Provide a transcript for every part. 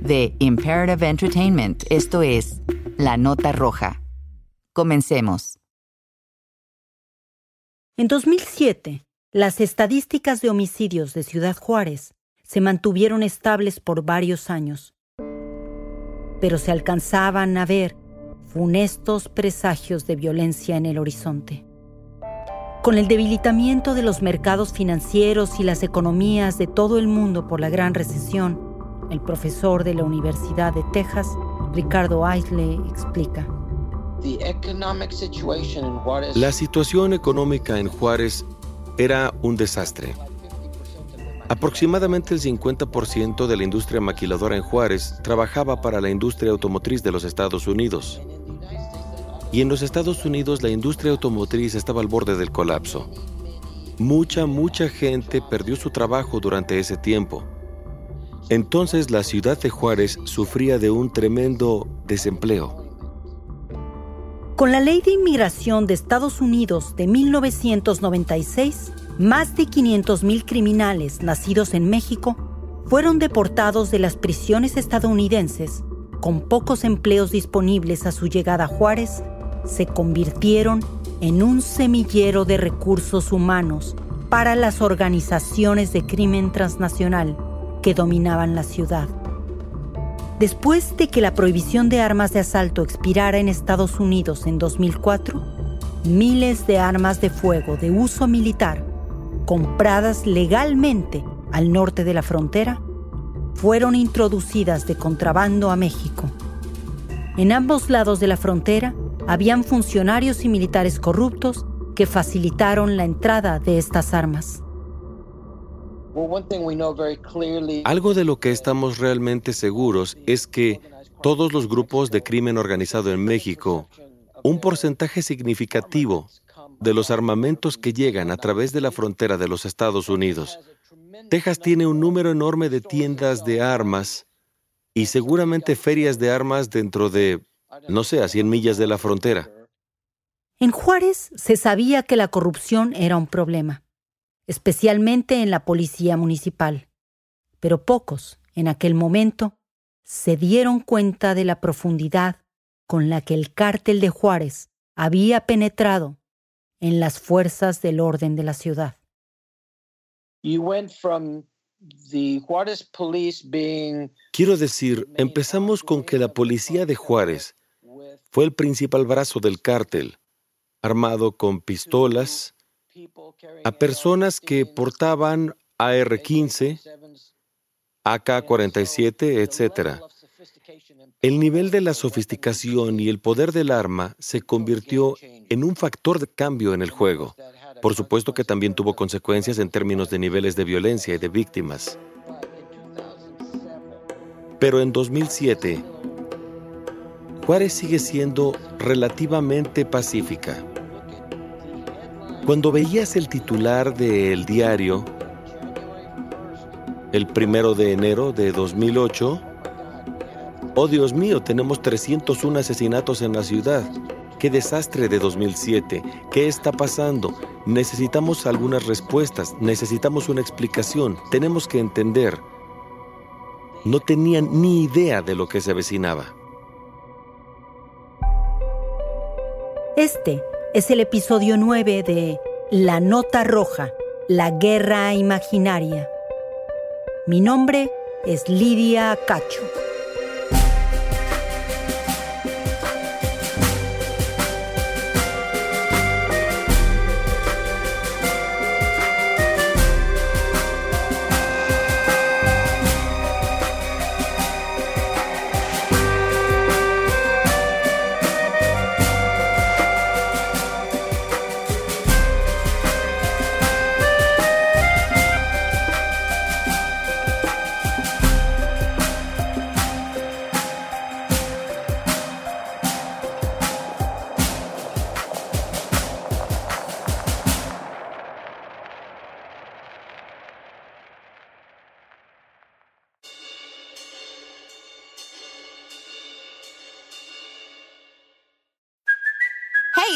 de Imperative Entertainment, esto es, La Nota Roja. Comencemos. En 2007, las estadísticas de homicidios de Ciudad Juárez se mantuvieron estables por varios años, pero se alcanzaban a ver funestos presagios de violencia en el horizonte. Con el debilitamiento de los mercados financieros y las economías de todo el mundo por la gran recesión, el profesor de la Universidad de Texas, Ricardo Aisley, explica. La situación económica en Juárez era un desastre. Aproximadamente el 50% de la industria maquiladora en Juárez trabajaba para la industria automotriz de los Estados Unidos. Y en los Estados Unidos la industria automotriz estaba al borde del colapso. Mucha, mucha gente perdió su trabajo durante ese tiempo. Entonces la ciudad de Juárez sufría de un tremendo desempleo. Con la ley de inmigración de Estados Unidos de 1996, más de 500.000 criminales nacidos en México fueron deportados de las prisiones estadounidenses. Con pocos empleos disponibles a su llegada a Juárez, se convirtieron en un semillero de recursos humanos para las organizaciones de crimen transnacional que dominaban la ciudad. Después de que la prohibición de armas de asalto expirara en Estados Unidos en 2004, miles de armas de fuego de uso militar, compradas legalmente al norte de la frontera, fueron introducidas de contrabando a México. En ambos lados de la frontera habían funcionarios y militares corruptos que facilitaron la entrada de estas armas. Algo de lo que estamos realmente seguros es que todos los grupos de crimen organizado en México, un porcentaje significativo de los armamentos que llegan a través de la frontera de los Estados Unidos. Texas tiene un número enorme de tiendas de armas y seguramente ferias de armas dentro de, no sé, a 100 millas de la frontera. En Juárez se sabía que la corrupción era un problema especialmente en la policía municipal. Pero pocos, en aquel momento, se dieron cuenta de la profundidad con la que el cártel de Juárez había penetrado en las fuerzas del orden de la ciudad. Quiero decir, empezamos con que la policía de Juárez fue el principal brazo del cártel, armado con pistolas, a personas que portaban AR-15, AK-47, etc. El nivel de la sofisticación y el poder del arma se convirtió en un factor de cambio en el juego. Por supuesto que también tuvo consecuencias en términos de niveles de violencia y de víctimas. Pero en 2007, Juárez sigue siendo relativamente pacífica. Cuando veías el titular del diario, el primero de enero de 2008, oh Dios mío, tenemos 301 asesinatos en la ciudad. ¡Qué desastre de 2007! ¿Qué está pasando? Necesitamos algunas respuestas, necesitamos una explicación, tenemos que entender. No tenían ni idea de lo que se avecinaba. Este es el episodio 9 de La Nota Roja, la Guerra Imaginaria. Mi nombre es Lidia Cacho.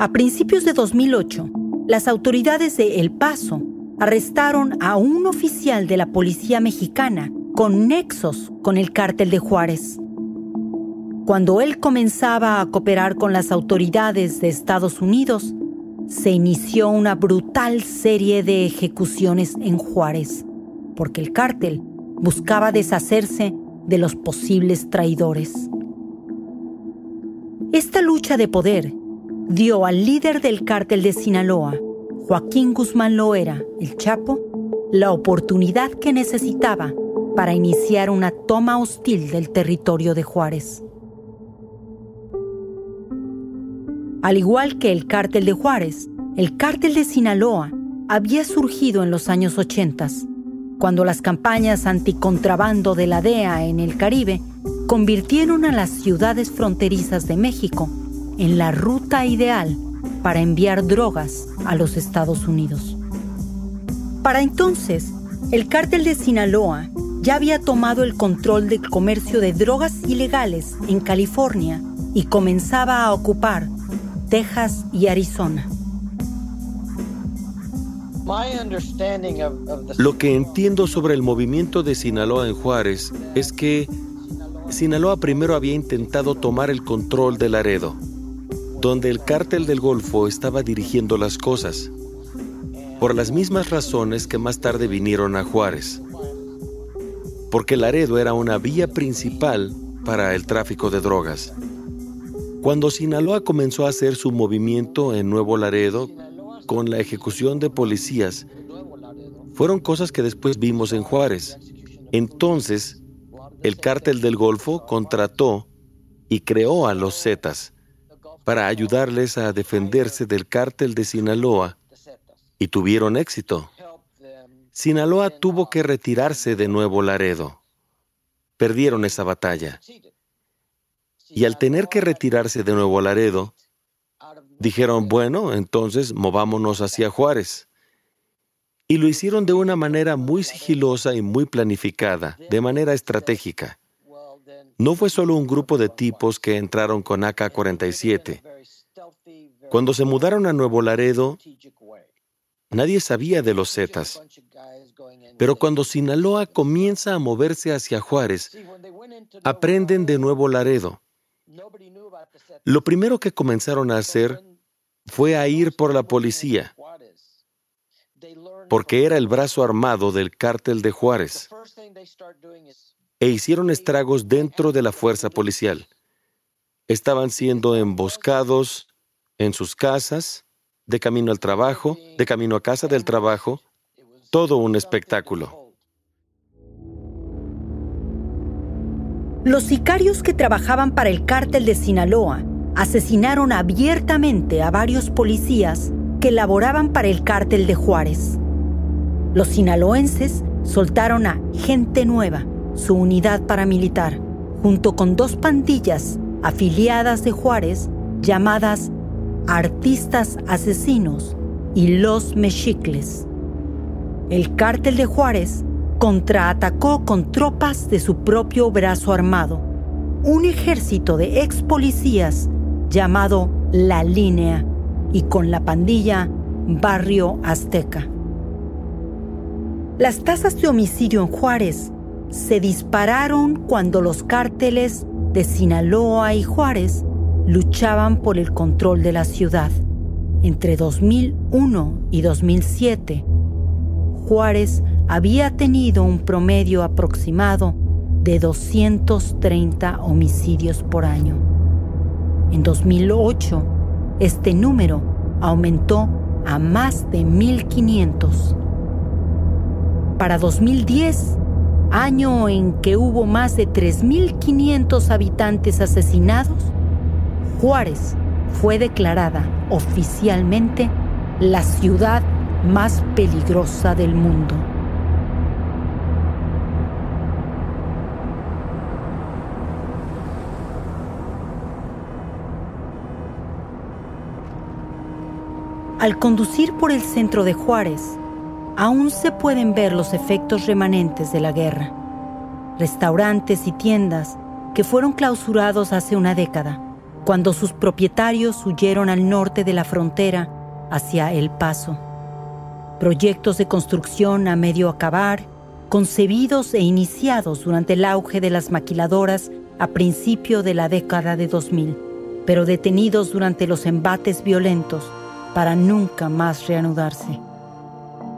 A principios de 2008, las autoridades de El Paso arrestaron a un oficial de la policía mexicana con nexos con el cártel de Juárez. Cuando él comenzaba a cooperar con las autoridades de Estados Unidos, se inició una brutal serie de ejecuciones en Juárez, porque el cártel buscaba deshacerse de los posibles traidores. Esta lucha de poder dio al líder del cártel de Sinaloa, Joaquín Guzmán Loera, el Chapo, la oportunidad que necesitaba para iniciar una toma hostil del territorio de Juárez. Al igual que el cártel de Juárez, el cártel de Sinaloa había surgido en los años 80, cuando las campañas anticontrabando de la DEA en el Caribe convirtieron a las ciudades fronterizas de México en la ruta ideal para enviar drogas a los Estados Unidos. Para entonces, el cártel de Sinaloa ya había tomado el control del comercio de drogas ilegales en California y comenzaba a ocupar Texas y Arizona. Lo que entiendo sobre el movimiento de Sinaloa en Juárez es que Sinaloa primero había intentado tomar el control de Laredo donde el cártel del Golfo estaba dirigiendo las cosas, por las mismas razones que más tarde vinieron a Juárez, porque Laredo era una vía principal para el tráfico de drogas. Cuando Sinaloa comenzó a hacer su movimiento en Nuevo Laredo con la ejecución de policías, fueron cosas que después vimos en Juárez. Entonces, el cártel del Golfo contrató y creó a los Zetas para ayudarles a defenderse del cártel de Sinaloa y tuvieron éxito. Sinaloa tuvo que retirarse de Nuevo Laredo. Perdieron esa batalla. Y al tener que retirarse de Nuevo Laredo, dijeron, bueno, entonces movámonos hacia Juárez. Y lo hicieron de una manera muy sigilosa y muy planificada, de manera estratégica. No fue solo un grupo de tipos que entraron con AK-47. Cuando se mudaron a Nuevo Laredo, nadie sabía de los Zetas. Pero cuando Sinaloa comienza a moverse hacia Juárez, aprenden de Nuevo Laredo. Lo primero que comenzaron a hacer fue a ir por la policía, porque era el brazo armado del cártel de Juárez e hicieron estragos dentro de la fuerza policial. Estaban siendo emboscados en sus casas, de camino al trabajo, de camino a casa del trabajo, todo un espectáculo. Los sicarios que trabajaban para el cártel de Sinaloa asesinaron abiertamente a varios policías que laboraban para el cártel de Juárez. Los sinaloenses soltaron a gente nueva su unidad paramilitar, junto con dos pandillas afiliadas de Juárez llamadas Artistas Asesinos y Los Mexicles. El cártel de Juárez contraatacó con tropas de su propio brazo armado, un ejército de ex policías llamado La Línea y con la pandilla Barrio Azteca. Las tasas de homicidio en Juárez se dispararon cuando los cárteles de Sinaloa y Juárez luchaban por el control de la ciudad. Entre 2001 y 2007, Juárez había tenido un promedio aproximado de 230 homicidios por año. En 2008, este número aumentó a más de 1.500. Para 2010, año en que hubo más de 3.500 habitantes asesinados, Juárez fue declarada oficialmente la ciudad más peligrosa del mundo. Al conducir por el centro de Juárez, aún se pueden ver los efectos remanentes de la guerra. Restaurantes y tiendas que fueron clausurados hace una década, cuando sus propietarios huyeron al norte de la frontera hacia El Paso. Proyectos de construcción a medio acabar, concebidos e iniciados durante el auge de las maquiladoras a principio de la década de 2000, pero detenidos durante los embates violentos para nunca más reanudarse.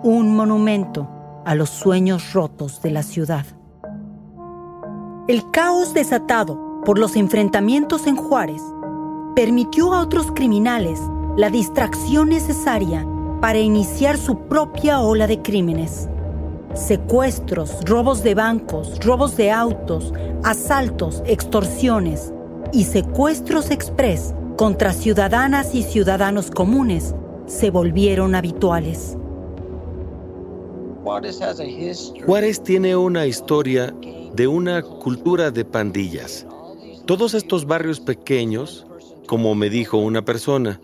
Un monumento a los sueños rotos de la ciudad. El caos desatado por los enfrentamientos en Juárez permitió a otros criminales la distracción necesaria para iniciar su propia ola de crímenes. Secuestros, robos de bancos, robos de autos, asaltos, extorsiones y secuestros express contra ciudadanas y ciudadanos comunes se volvieron habituales. Juárez tiene una historia de una cultura de pandillas. Todos estos barrios pequeños, como me dijo una persona,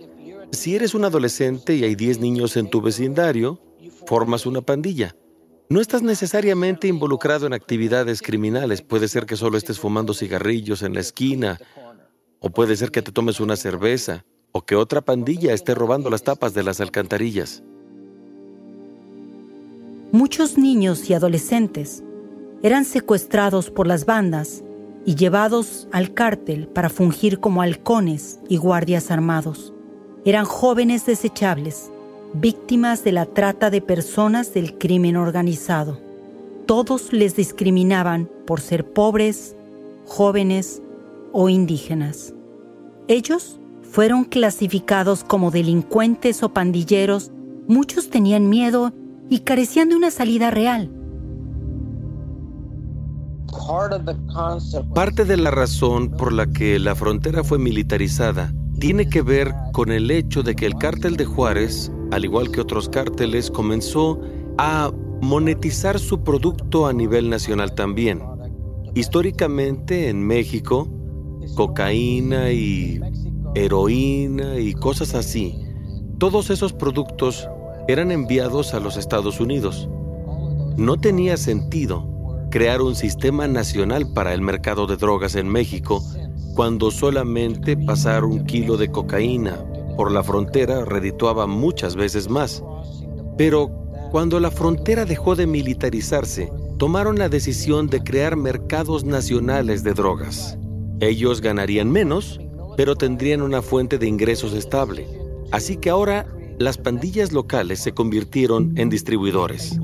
si eres un adolescente y hay 10 niños en tu vecindario, formas una pandilla. No estás necesariamente involucrado en actividades criminales, puede ser que solo estés fumando cigarrillos en la esquina o puede ser que te tomes una cerveza, o que otra pandilla esté robando las tapas de las alcantarillas. Muchos niños y adolescentes eran secuestrados por las bandas y llevados al cártel para fungir como halcones y guardias armados. Eran jóvenes desechables, víctimas de la trata de personas del crimen organizado. Todos les discriminaban por ser pobres, jóvenes o indígenas. Ellos fueron clasificados como delincuentes o pandilleros, muchos tenían miedo y carecían de una salida real. Parte de la razón por la que la frontera fue militarizada tiene que ver con el hecho de que el cártel de Juárez, al igual que otros cárteles, comenzó a monetizar su producto a nivel nacional también. Históricamente en México, cocaína y heroína y cosas así, todos esos productos eran enviados a los Estados Unidos. No tenía sentido crear un sistema nacional para el mercado de drogas en México cuando solamente pasar un kilo de cocaína por la frontera redituaba muchas veces más. Pero cuando la frontera dejó de militarizarse, tomaron la decisión de crear mercados nacionales de drogas. Ellos ganarían menos, pero tendrían una fuente de ingresos estable. Así que ahora las pandillas locales se convirtieron en distribuidores.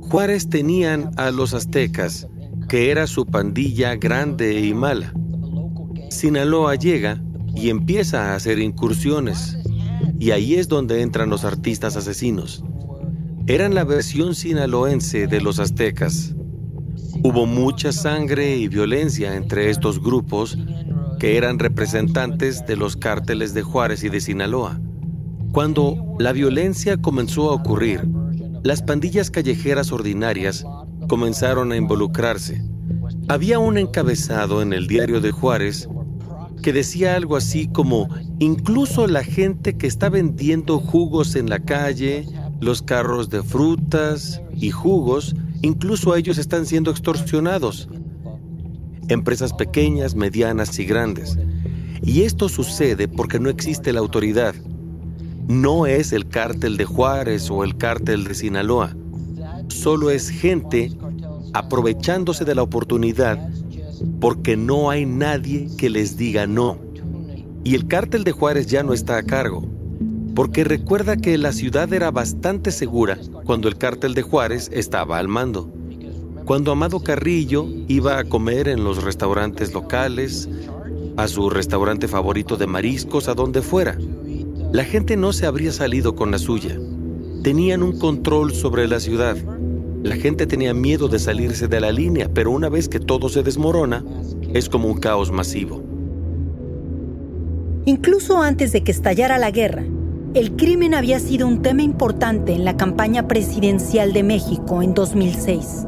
Juárez tenían a los aztecas, que era su pandilla grande y mala. Sinaloa llega y empieza a hacer incursiones. Y ahí es donde entran los artistas asesinos. Eran la versión sinaloense de los aztecas. Hubo mucha sangre y violencia entre estos grupos que eran representantes de los cárteles de Juárez y de Sinaloa. Cuando la violencia comenzó a ocurrir, las pandillas callejeras ordinarias comenzaron a involucrarse. Había un encabezado en el diario de Juárez que decía algo así como, incluso la gente que está vendiendo jugos en la calle, los carros de frutas y jugos, Incluso ellos están siendo extorsionados. Empresas pequeñas, medianas y grandes. Y esto sucede porque no existe la autoridad. No es el cártel de Juárez o el cártel de Sinaloa. solo es gente aprovechándose de la oportunidad porque no hay nadie que les diga no. Y el cártel de Juárez ya no está a cargo, porque recuerda que la ciudad era bastante segura cuando el cártel de Juárez estaba al mando. Cuando Amado Carrillo iba a comer en los restaurantes locales, a su restaurante favorito de mariscos, a donde fuera, la gente no se habría salido con la suya. Tenían un control sobre la ciudad. La gente tenía miedo de salirse de la línea, pero una vez que todo se desmorona, es como un caos masivo. Incluso antes de que estallara la guerra, el crimen había sido un tema importante en la campaña presidencial de México en 2006.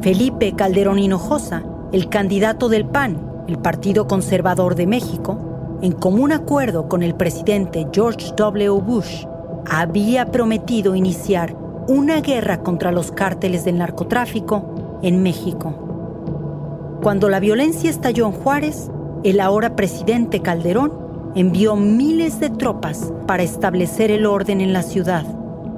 Felipe Calderón Hinojosa, el candidato del PAN, el Partido Conservador de México, en común acuerdo con el presidente George W. Bush, había prometido iniciar una guerra contra los cárteles del narcotráfico en México. Cuando la violencia estalló en Juárez, el ahora presidente Calderón envió miles de tropas para establecer el orden en la ciudad,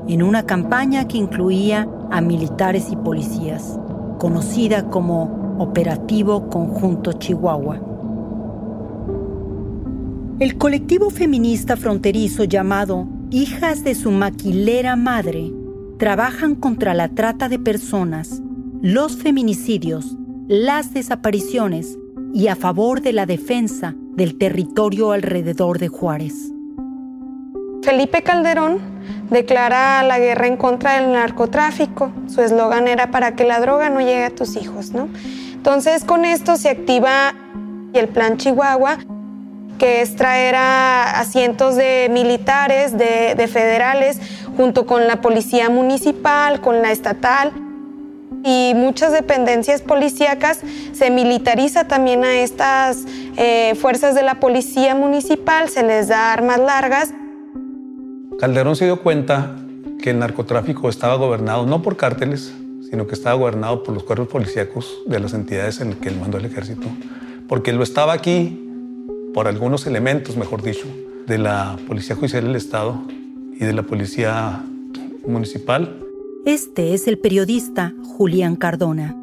en una campaña que incluía a militares y policías, conocida como Operativo Conjunto Chihuahua. El colectivo feminista fronterizo llamado Hijas de su maquilera madre trabajan contra la trata de personas, los feminicidios, las desapariciones y a favor de la defensa del territorio alrededor de Juárez. Felipe Calderón declara la guerra en contra del narcotráfico. Su eslogan era para que la droga no llegue a tus hijos, ¿no? Entonces con esto se activa el plan Chihuahua, que es traer a, cientos de militares, de, federales, junto con la policía municipal, con la estatal y muchas dependencias policíacas, se militariza también a estas eh, fuerzas de la policía municipal, se les da armas largas. Calderón se dio cuenta que el narcotráfico estaba gobernado no por cárteles, sino que estaba gobernado por los cuerpos policíacos de las entidades en las que él mandó el ejército, porque lo estaba aquí por algunos elementos, mejor dicho, de la Policía Judicial del Estado y de la Policía Municipal. Este es el periodista Julián Cardona.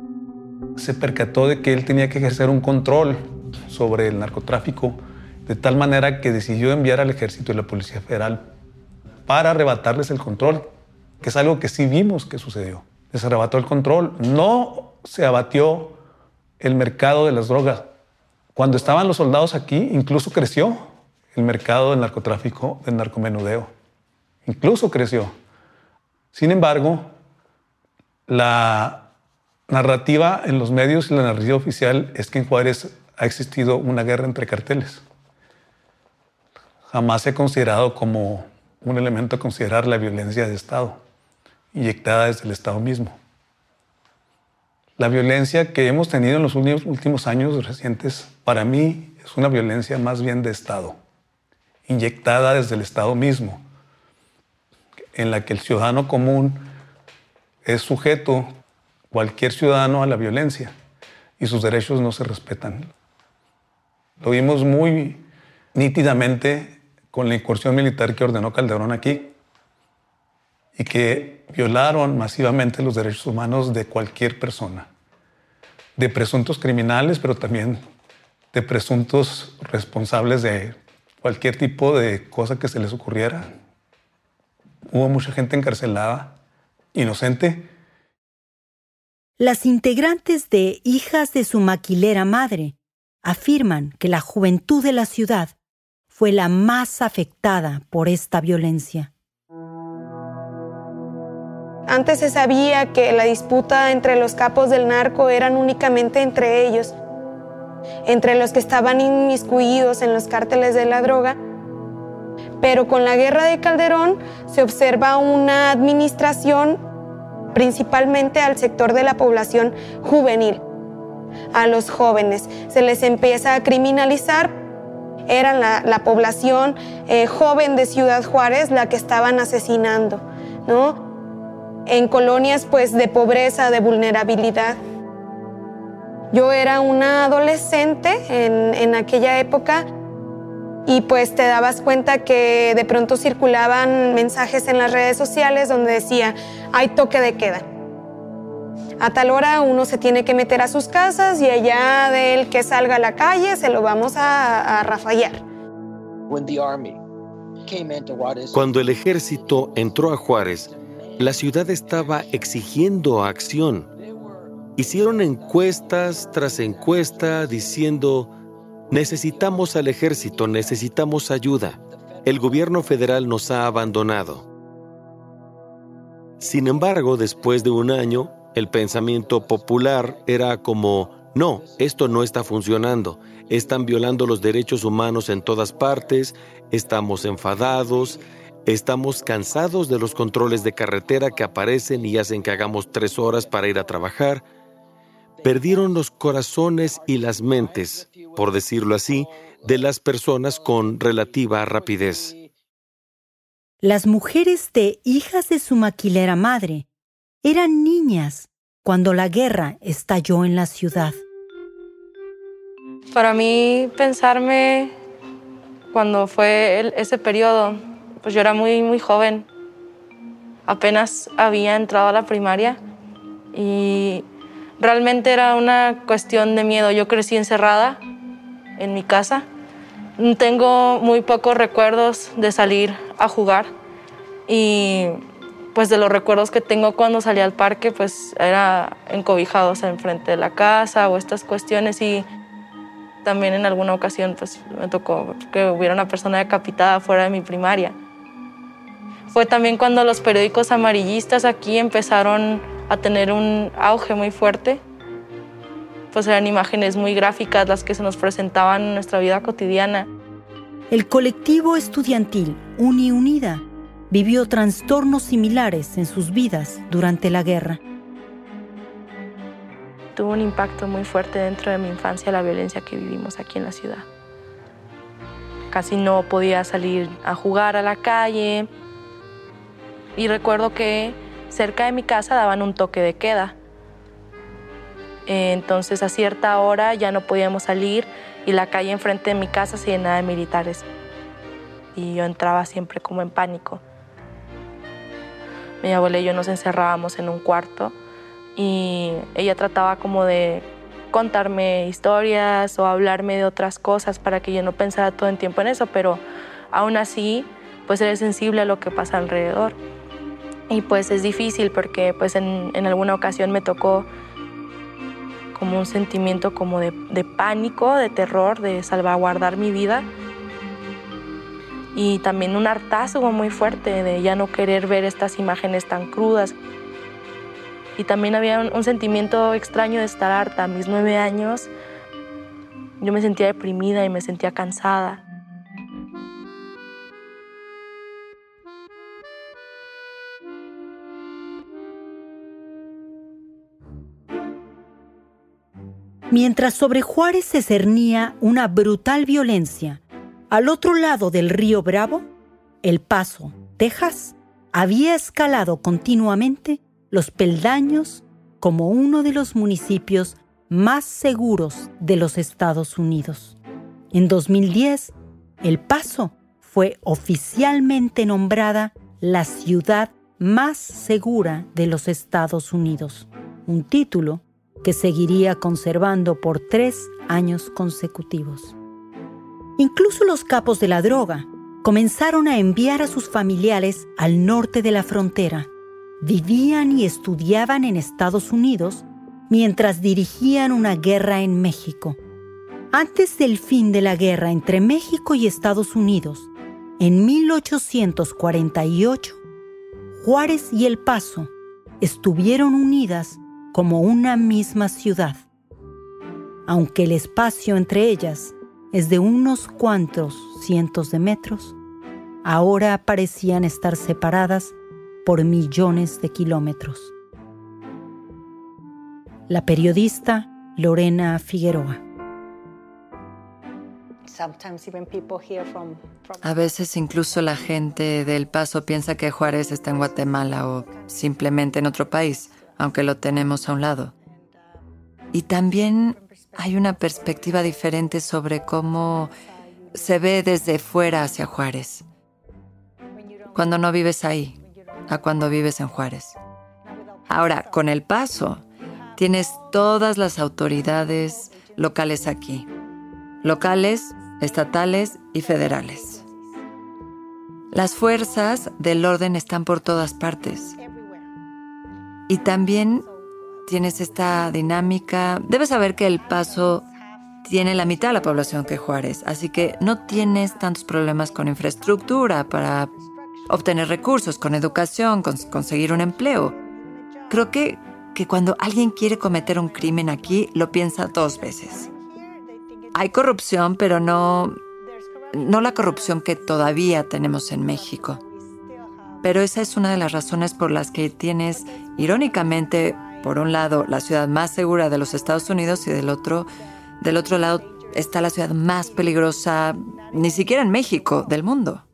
Se percató de que él tenía que ejercer un control sobre el narcotráfico, de tal manera que decidió enviar al ejército y la Policía Federal para arrebatarles el control, que es algo que sí vimos que sucedió. Les arrebató el control. No se abatió el mercado de las drogas, cuando estaban los soldados aquí, incluso creció el mercado del narcotráfico, del narcomenudeo. Incluso creció. Sin embargo, la narrativa en los medios y la narrativa oficial es que en Juárez ha existido una guerra entre carteles. Jamás se ha considerado como un elemento a considerar la violencia de Estado, inyectada desde el Estado mismo. La violencia que hemos tenido en los últimos años recientes, para mí, es una violencia más bien de Estado, inyectada desde el Estado mismo, en la que el ciudadano común es sujeto, cualquier ciudadano, a la violencia y sus derechos no se respetan. Lo vimos muy nítidamente con la incursión militar que ordenó Calderón aquí y que violaron masivamente los derechos humanos de cualquier persona, de presuntos criminales, pero también de presuntos responsables de cualquier tipo de cosa que se les ocurriera. Hubo mucha gente encarcelada, inocente. Las integrantes de Hijas de su maquilera madre afirman que la juventud de la ciudad fue la más afectada por esta violencia. Antes se sabía que la disputa entre los capos del narco eran únicamente entre ellos, entre los que estaban inmiscuidos en los cárteles de la droga. Pero con la guerra de Calderón se observa una administración principalmente al sector de la población juvenil, a los jóvenes. Se les empieza a criminalizar. Era la, población eh, joven de Ciudad Juárez la que estaban asesinando, ¿no? en colonias pues de pobreza, de vulnerabilidad. Yo era una adolescente en, aquella época y pues te dabas cuenta que de pronto circulaban mensajes en las redes sociales donde decía, hay toque de queda. A tal hora uno se tiene que meter a sus casas y allá del que salga a la calle se lo vamos a, a rafallar. Cuando el ejército entró a Juárez, la ciudad estaba exigiendo acción. Hicieron encuestas tras encuesta diciendo, necesitamos al ejército, necesitamos ayuda. El gobierno federal nos ha abandonado. Sin embargo, después de un año, el pensamiento popular era como, no, esto no está funcionando, están violando los derechos humanos en todas partes, estamos enfadados, estamos cansados de los controles de carretera que aparecen y hacen que hagamos tres horas para ir a trabajar, perdieron los corazones y las mentes, por decirlo así, de las personas con relativa rapidez. Las mujeres de hijas de su maquilera madre eran niñas cuando la guerra estalló en la ciudad. Para mí pensarme cuando fue ese periodo, pues yo era muy, muy joven. Apenas había entrado a la primaria y Realmente era una cuestión de miedo. Yo crecí encerrada en mi casa. Tengo muy pocos recuerdos de salir a jugar y pues de los recuerdos que tengo cuando salí al parque pues era encobijados enfrente de la casa o estas cuestiones y también en alguna ocasión pues me tocó que hubiera una persona decapitada fuera de mi primaria. Fue también cuando los periódicos amarillistas aquí empezaron a tener un auge muy fuerte. Pues eran imágenes muy gráficas las que se nos presentaban en nuestra vida cotidiana. El colectivo estudiantil Uni Unida vivió trastornos similares en sus vidas durante la guerra. Tuvo un impacto muy fuerte dentro de mi infancia la violencia que vivimos aquí en la ciudad. Casi no podía salir a jugar a la calle y recuerdo que cerca de mi casa daban un toque de queda. Entonces a cierta hora ya no podíamos salir y la calle enfrente de mi casa se llenaba de militares. Y yo entraba siempre como en pánico. Mi abuela y yo nos encerrábamos en un cuarto y ella trataba como de contarme historias o hablarme de otras cosas para que yo no pensara todo el tiempo en eso, pero aún así pues eres sensible a lo que pasa alrededor y pues es difícil porque pues en, alguna ocasión me tocó como un sentimiento como de, de, pánico, de terror, de salvaguardar mi vida y también un hartazgo muy fuerte de ya no querer ver estas imágenes tan crudas. Y también había un, un sentimiento extraño de estar harta. A mis nueve años yo me sentía deprimida y me sentía cansada. Mientras sobre Juárez se cernía una brutal violencia, al otro lado del río Bravo, El Paso, Texas, había escalado continuamente los peldaños como uno de los municipios más seguros de los Estados Unidos. En 2010, El Paso fue oficialmente nombrada la ciudad más segura de los Estados Unidos, un título que seguiría conservando por tres años consecutivos. Incluso los capos de la droga comenzaron a enviar a sus familiares al norte de la frontera. Vivían y estudiaban en Estados Unidos mientras dirigían una guerra en México. Antes del fin de la guerra entre México y Estados Unidos, en 1848, Juárez y El Paso estuvieron unidas como una misma ciudad, aunque el espacio entre ellas es de unos cuantos cientos de metros, ahora parecían estar separadas por millones de kilómetros. La periodista Lorena Figueroa. A veces incluso la gente del Paso piensa que Juárez está en Guatemala o simplemente en otro país aunque lo tenemos a un lado. Y también hay una perspectiva diferente sobre cómo se ve desde fuera hacia Juárez. Cuando no vives ahí, a cuando vives en Juárez. Ahora, con el paso, tienes todas las autoridades locales aquí. Locales, estatales y federales. Las fuerzas del orden están por todas partes. Y también tienes esta dinámica. Debes saber que el paso tiene la mitad de la población que Juárez, así que no tienes tantos problemas con infraestructura para obtener recursos, con educación, con conseguir un empleo. Creo que, que cuando alguien quiere cometer un crimen aquí, lo piensa dos veces. Hay corrupción, pero no, no la corrupción que todavía tenemos en México. Pero esa es una de las razones por las que tienes, irónicamente, por un lado, la ciudad más segura de los Estados Unidos y del otro, del otro lado está la ciudad más peligrosa, ni siquiera en México, del mundo.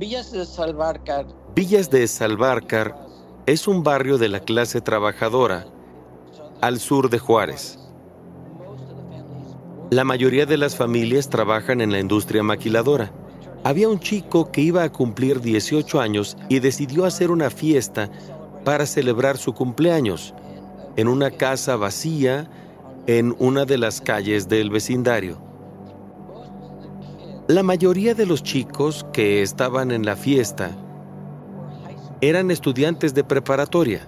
Villas de Salvarcar. Villas de Salvarcar es un barrio de la clase trabajadora al sur de Juárez. La mayoría de las familias trabajan en la industria maquiladora. Había un chico que iba a cumplir 18 años y decidió hacer una fiesta para celebrar su cumpleaños en una casa vacía en una de las calles del vecindario. La mayoría de los chicos que estaban en la fiesta eran estudiantes de preparatoria.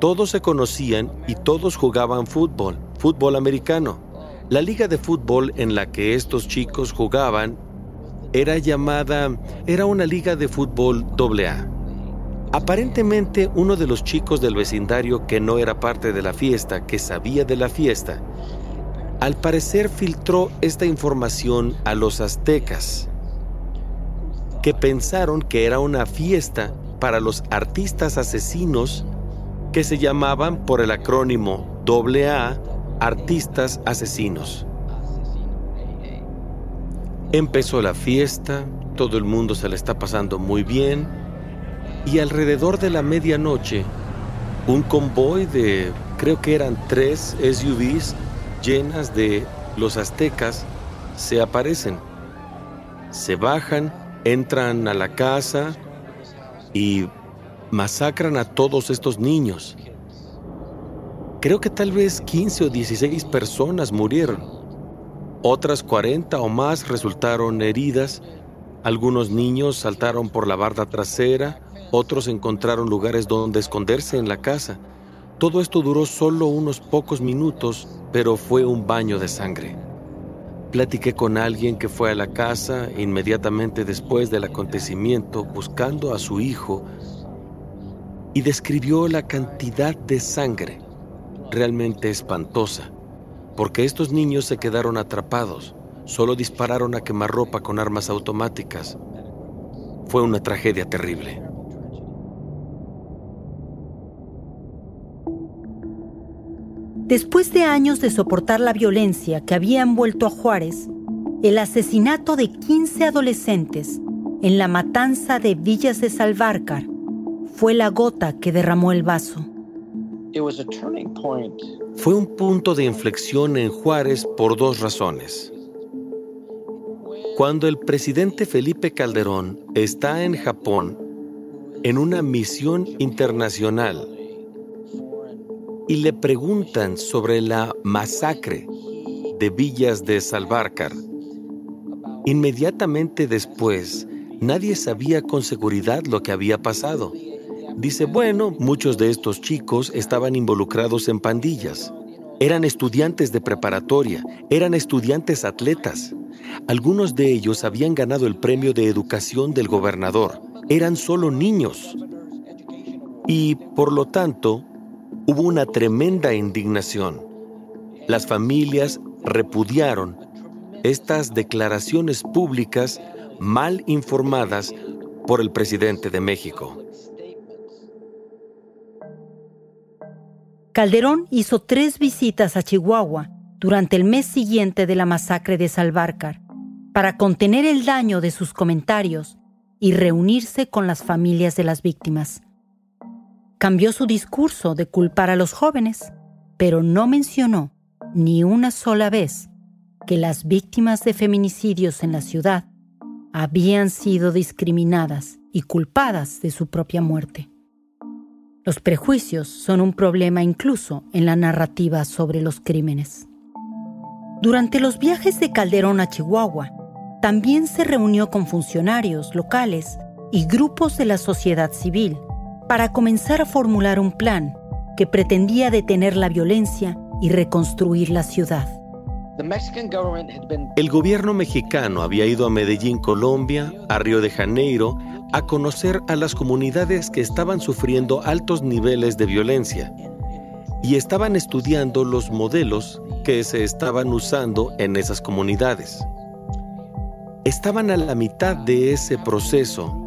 Todos se conocían y todos jugaban fútbol, fútbol americano. La liga de fútbol en la que estos chicos jugaban era llamada, era una liga de fútbol AA. Aparentemente uno de los chicos del vecindario que no era parte de la fiesta, que sabía de la fiesta, al parecer filtró esta información a los aztecas, que pensaron que era una fiesta para los artistas asesinos que se llamaban por el acrónimo AA Artistas Asesinos. Empezó la fiesta, todo el mundo se le está pasando muy bien y alrededor de la medianoche un convoy de, creo que eran tres SUVs llenas de los aztecas se aparecen. Se bajan, entran a la casa y masacran a todos estos niños. Creo que tal vez 15 o 16 personas murieron. Otras 40 o más resultaron heridas. Algunos niños saltaron por la barda trasera, otros encontraron lugares donde esconderse en la casa. Todo esto duró solo unos pocos minutos, pero fue un baño de sangre. Platiqué con alguien que fue a la casa inmediatamente después del acontecimiento buscando a su hijo y describió la cantidad de sangre, realmente espantosa, porque estos niños se quedaron atrapados, solo dispararon a quemarropa con armas automáticas. Fue una tragedia terrible. Después de años de soportar la violencia que había envuelto a Juárez, el asesinato de 15 adolescentes en la matanza de Villas de Salvarcar fue la gota que derramó el vaso. Fue un punto de inflexión en Juárez por dos razones. Cuando el presidente Felipe Calderón está en Japón en una misión internacional y le preguntan sobre la masacre de Villas de Salvarcar. Inmediatamente después, nadie sabía con seguridad lo que había pasado. Dice, bueno, muchos de estos chicos estaban involucrados en pandillas. Eran estudiantes de preparatoria, eran estudiantes atletas. Algunos de ellos habían ganado el premio de educación del gobernador. Eran solo niños. Y, por lo tanto, hubo una tremenda indignación. Las familias repudiaron estas declaraciones públicas mal informadas por el presidente de México. Calderón hizo tres visitas a Chihuahua durante el mes siguiente de la masacre de Salvarcar para contener el daño de sus comentarios y reunirse con las familias de las víctimas. Cambió su discurso de culpar a los jóvenes, pero no mencionó ni una sola vez que las víctimas de feminicidios en la ciudad habían sido discriminadas y culpadas de su propia muerte. Los prejuicios son un problema incluso en la narrativa sobre los crímenes. Durante los viajes de Calderón a Chihuahua, también se reunió con funcionarios locales y grupos de la sociedad civil para comenzar a formular un plan que pretendía detener la violencia y reconstruir la ciudad. El gobierno mexicano había ido a Medellín, Colombia, a Río de Janeiro, a conocer a las comunidades que estaban sufriendo altos niveles de violencia y estaban estudiando los modelos que se estaban usando en esas comunidades. Estaban a la mitad de ese proceso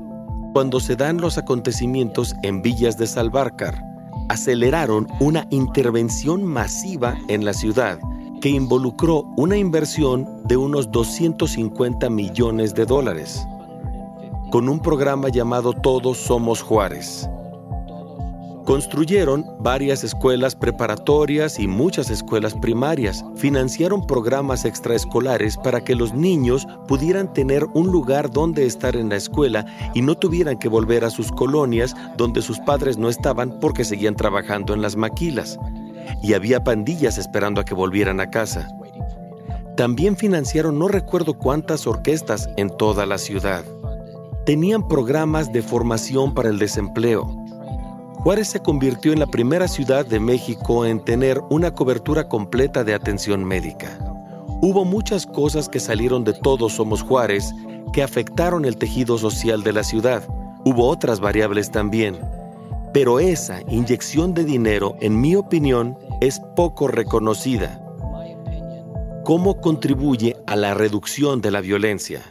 cuando se dan los acontecimientos en Villas de Salvarcar. Aceleraron una intervención masiva en la ciudad que involucró una inversión de unos 250 millones de dólares, con un programa llamado Todos Somos Juárez. Construyeron varias escuelas preparatorias y muchas escuelas primarias. Financiaron programas extraescolares para que los niños pudieran tener un lugar donde estar en la escuela y no tuvieran que volver a sus colonias donde sus padres no estaban porque seguían trabajando en las maquilas. Y había pandillas esperando a que volvieran a casa. También financiaron no recuerdo cuántas orquestas en toda la ciudad. Tenían programas de formación para el desempleo Juárez se convirtió en la primera ciudad de México en tener una cobertura completa de atención médica. Hubo muchas cosas que salieron de Todos Somos Juárez que afectaron el tejido social de la ciudad. Hubo otras variables también. Pero esa inyección de dinero, en mi opinión, es poco reconocida. ¿Cómo contribuye a la reducción de la violencia?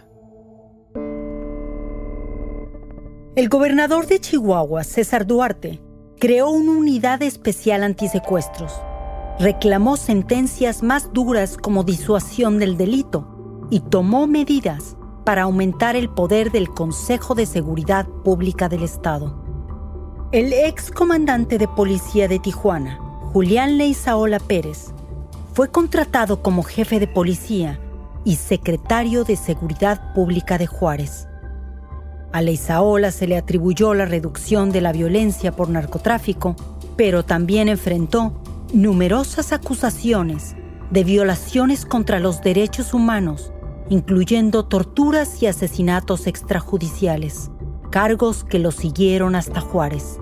El gobernador de Chihuahua, César Duarte, creó una unidad especial antisecuestros. Reclamó sentencias más duras como disuasión del delito y tomó medidas para aumentar el poder del Consejo de Seguridad Pública del Estado. El ex comandante de policía de Tijuana, Julián Leizaola Pérez, fue contratado como jefe de policía y secretario de Seguridad Pública de Juárez. A Leizaola se le atribuyó la reducción de la violencia por narcotráfico, pero también enfrentó numerosas acusaciones de violaciones contra los derechos humanos, incluyendo torturas y asesinatos extrajudiciales, cargos que lo siguieron hasta Juárez.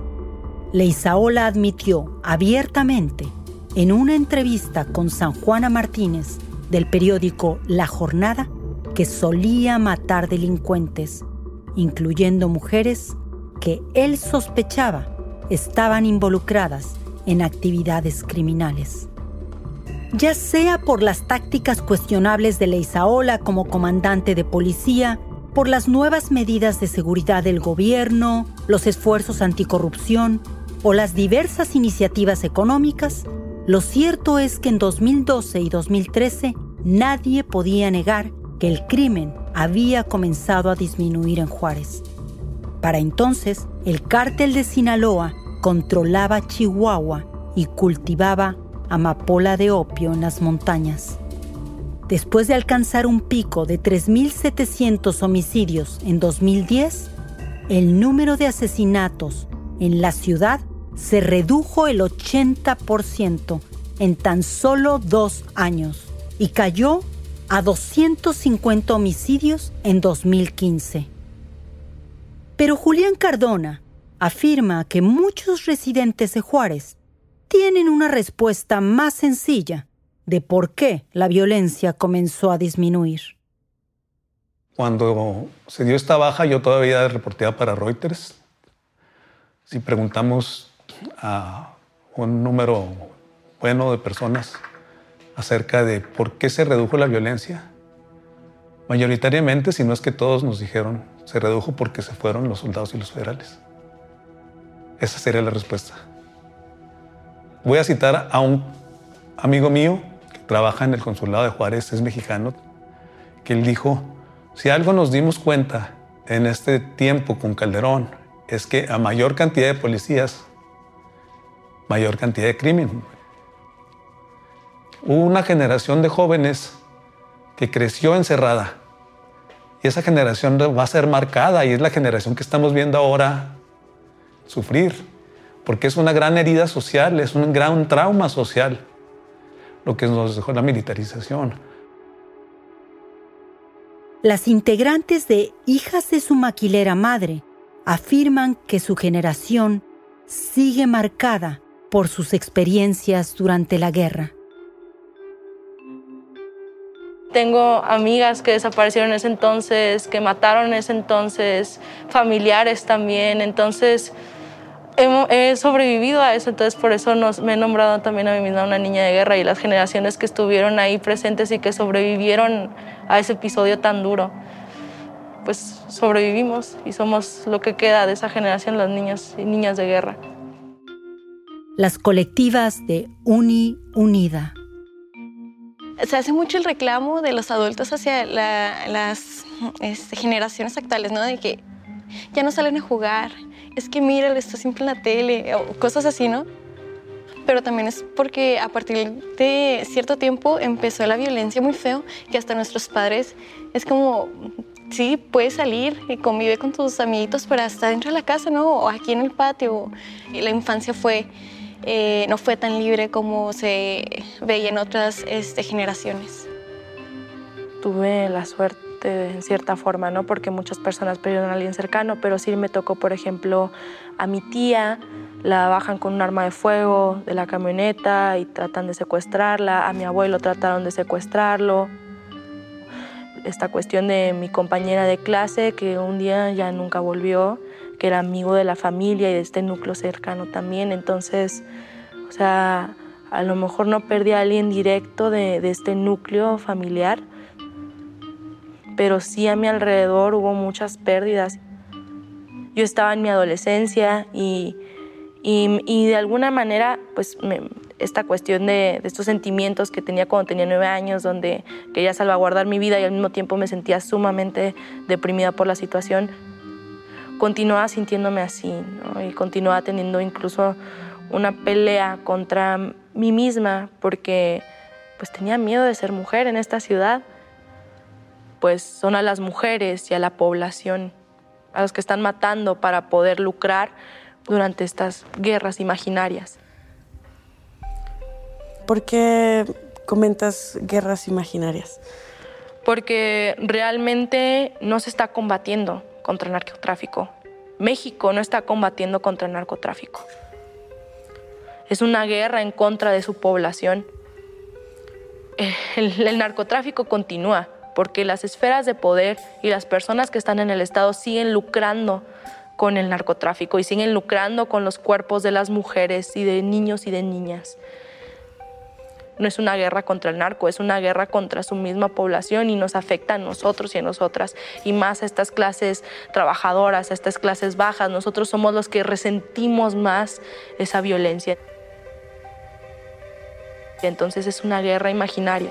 Leizaola admitió abiertamente en una entrevista con San Juana Martínez del periódico La Jornada que solía matar delincuentes incluyendo mujeres que él sospechaba estaban involucradas en actividades criminales. Ya sea por las tácticas cuestionables de Leizaola como comandante de policía, por las nuevas medidas de seguridad del gobierno, los esfuerzos anticorrupción o las diversas iniciativas económicas, lo cierto es que en 2012 y 2013 nadie podía negar que el crimen había comenzado a disminuir en Juárez. Para entonces, el cártel de Sinaloa controlaba Chihuahua y cultivaba amapola de opio en las montañas. Después de alcanzar un pico de 3.700 homicidios en 2010, el número de asesinatos en la ciudad se redujo el 80% en tan solo dos años y cayó a 250 homicidios en 2015. Pero Julián Cardona afirma que muchos residentes de Juárez tienen una respuesta más sencilla de por qué la violencia comenzó a disminuir. Cuando se dio esta baja, yo todavía reporteaba para Reuters. Si preguntamos a un número bueno de personas acerca de por qué se redujo la violencia. Mayoritariamente, si no es que todos nos dijeron, se redujo porque se fueron los soldados y los federales. Esa sería la respuesta. Voy a citar a un amigo mío que trabaja en el consulado de Juárez, es mexicano, que él dijo, Si algo nos dimos cuenta en este tiempo con Calderón es que a mayor cantidad de policías, mayor cantidad de crimen. Hubo una generación de jóvenes que creció encerrada y esa generación va a ser marcada y es la generación que estamos viendo ahora sufrir, porque es una gran herida social, es un gran trauma social lo que nos dejó la militarización. Las integrantes de Hijas de su maquilera madre afirman que su generación sigue marcada por sus experiencias durante la guerra. Tengo amigas que desaparecieron en ese entonces, que mataron en ese entonces, familiares también, entonces he, sobrevivido a eso, entonces por eso me he nombrado también a mí misma una niña de guerra y las generaciones que estuvieron ahí presentes y que sobrevivieron a ese episodio tan duro, pues sobrevivimos y somos lo que queda de esa generación, los niños y niñas de guerra. Las colectivas de Uni Unida. Se hace mucho el reclamo de los adultos hacia las este, generaciones actuales, ¿no? De que ya no salen a jugar, es que mira, está siempre en la tele, o cosas así, ¿no? Pero también es porque a partir de cierto tiempo empezó la violencia muy feo, que hasta nuestros padres es como, sí, puedes salir y convive con tus amiguitos, pero hasta dentro de la casa, ¿no? O aquí en el patio. Y la infancia fue, eh, no fue tan libre como se veía en otras este, generaciones. Tuve la suerte en cierta forma, ¿no? Porque muchas personas perdieron a alguien cercano, pero sí me tocó, por ejemplo, a mi tía, la bajan con un arma de fuego de la camioneta y tratan de secuestrarla, a mi abuelo trataron de secuestrarlo. Esta cuestión de mi compañera de clase, que un día ya nunca volvió, que era amigo de la familia y de este núcleo cercano también, entonces, o sea, a lo mejor no perdí a alguien directo de, de este núcleo familiar, pero sí a mi alrededor hubo muchas pérdidas. Yo estaba en mi adolescencia y, y, de alguna manera, pues esta cuestión de, de, estos sentimientos que tenía cuando tenía nueve años, donde quería salvaguardar mi vida y al mismo tiempo me sentía sumamente deprimida por la situación, continuaba sintiéndome así y continuaba teniendo incluso una pelea contra mí misma porque pues tenía miedo de ser mujer en esta ciudad pues son a las mujeres y a la población, a los que están matando para poder lucrar durante estas guerras imaginarias. ¿Por qué comentas guerras imaginarias? Porque realmente no se está combatiendo contra el narcotráfico. México no está combatiendo contra el narcotráfico. Es una guerra en contra de su población. El, el narcotráfico continúa porque las esferas de poder y las personas que están en el Estado siguen lucrando con el narcotráfico y siguen lucrando con los cuerpos de las mujeres y de niños y de niñas. No es una guerra contra el narco, es una guerra contra su misma población y nos afecta a nosotros y a nosotras, y más a estas clases trabajadoras, a estas clases bajas. Nosotros somos los que resentimos más esa violencia. Entonces es una guerra imaginaria.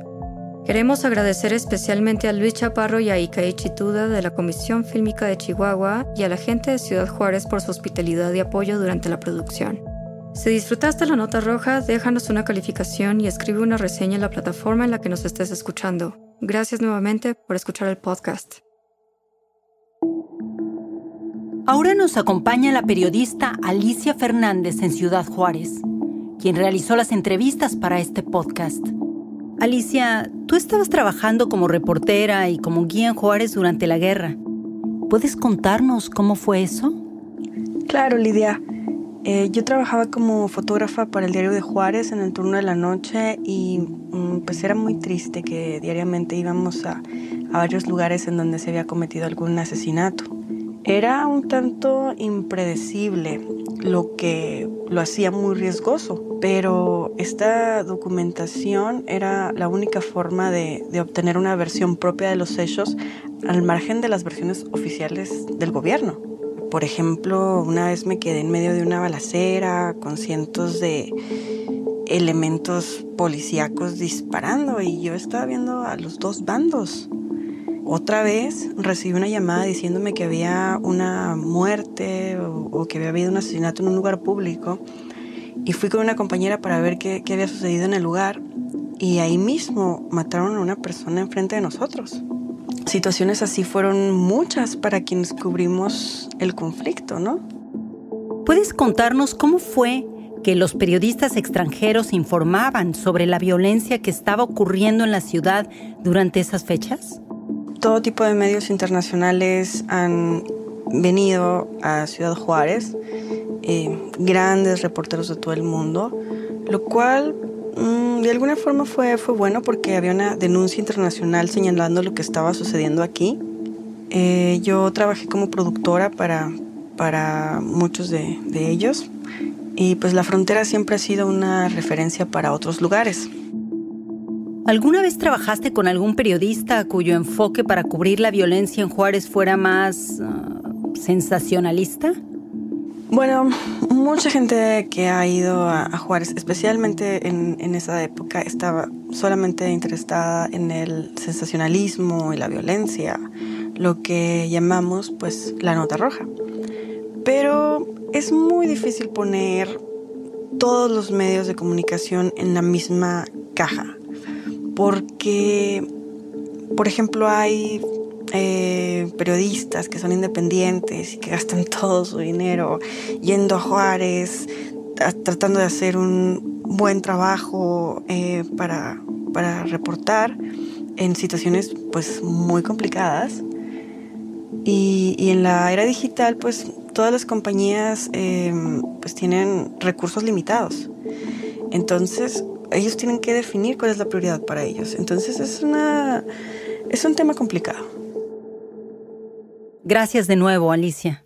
Queremos agradecer especialmente a Luis Chaparro y a Ikae Chituda de la Comisión Fílmica de Chihuahua y a la gente de Ciudad Juárez por su hospitalidad y apoyo durante la producción. Si disfrutaste la nota roja, déjanos una calificación y escribe una reseña en la plataforma en la que nos estés escuchando. Gracias nuevamente por escuchar el podcast. Ahora nos acompaña la periodista Alicia Fernández en Ciudad Juárez, quien realizó las entrevistas para este podcast. Alicia, tú estabas trabajando como reportera y como guía en Juárez durante la guerra. ¿Puedes contarnos cómo fue eso? Claro, Lidia. Eh, yo trabajaba como fotógrafa para el diario de Juárez en el turno de la noche y mm, pues era muy triste que diariamente íbamos a, a varios lugares en donde se había cometido algún asesinato. Era un tanto impredecible, lo que lo hacía muy riesgoso, pero esta documentación era la única forma de, obtener una versión propia de los hechos al margen de las versiones oficiales del gobierno. Por ejemplo, una vez me quedé en medio de una balacera con cientos de elementos policíacos disparando y yo estaba viendo a los dos bandos. Otra vez recibí una llamada diciéndome que había una muerte o, que había habido un asesinato en un lugar público y fui con una compañera para ver qué, había sucedido en el lugar y ahí mismo mataron a una persona enfrente de nosotros situaciones así fueron muchas para quienes cubrimos el conflicto, ¿no? ¿Puedes contarnos cómo fue que los periodistas extranjeros informaban sobre la violencia que estaba ocurriendo en la ciudad durante esas fechas? Todo tipo de medios internacionales han venido a Ciudad Juárez, eh, grandes reporteros de todo el mundo, lo cual Mm, de alguna forma fue, fue bueno porque había una denuncia internacional señalando lo que estaba sucediendo aquí. Eh, yo trabajé como productora para, para muchos de, de ellos y pues la frontera siempre ha sido una referencia para otros lugares. ¿Alguna vez trabajaste con algún periodista cuyo enfoque para cubrir la violencia en Juárez fuera más uh, sensacionalista? Bueno, mucha gente que ha ido a, Juárez, especialmente en, en, esa época, estaba solamente interesada en el sensacionalismo y la violencia, lo que llamamos pues la nota roja. Pero es muy difícil poner todos los medios de comunicación en la misma caja, porque, por ejemplo, hay eh, periodistas que son independientes y que gastan todo su dinero yendo a Juárez, tratando de hacer un buen trabajo eh, para, para reportar en situaciones pues muy complicadas. Y, y, en la era digital, pues todas las compañías em, pues tienen recursos limitados. Entonces, ellos tienen que definir cuál es la prioridad para ellos. Entonces, es, una, es un tema complicado. Gracias de nuevo, Alicia.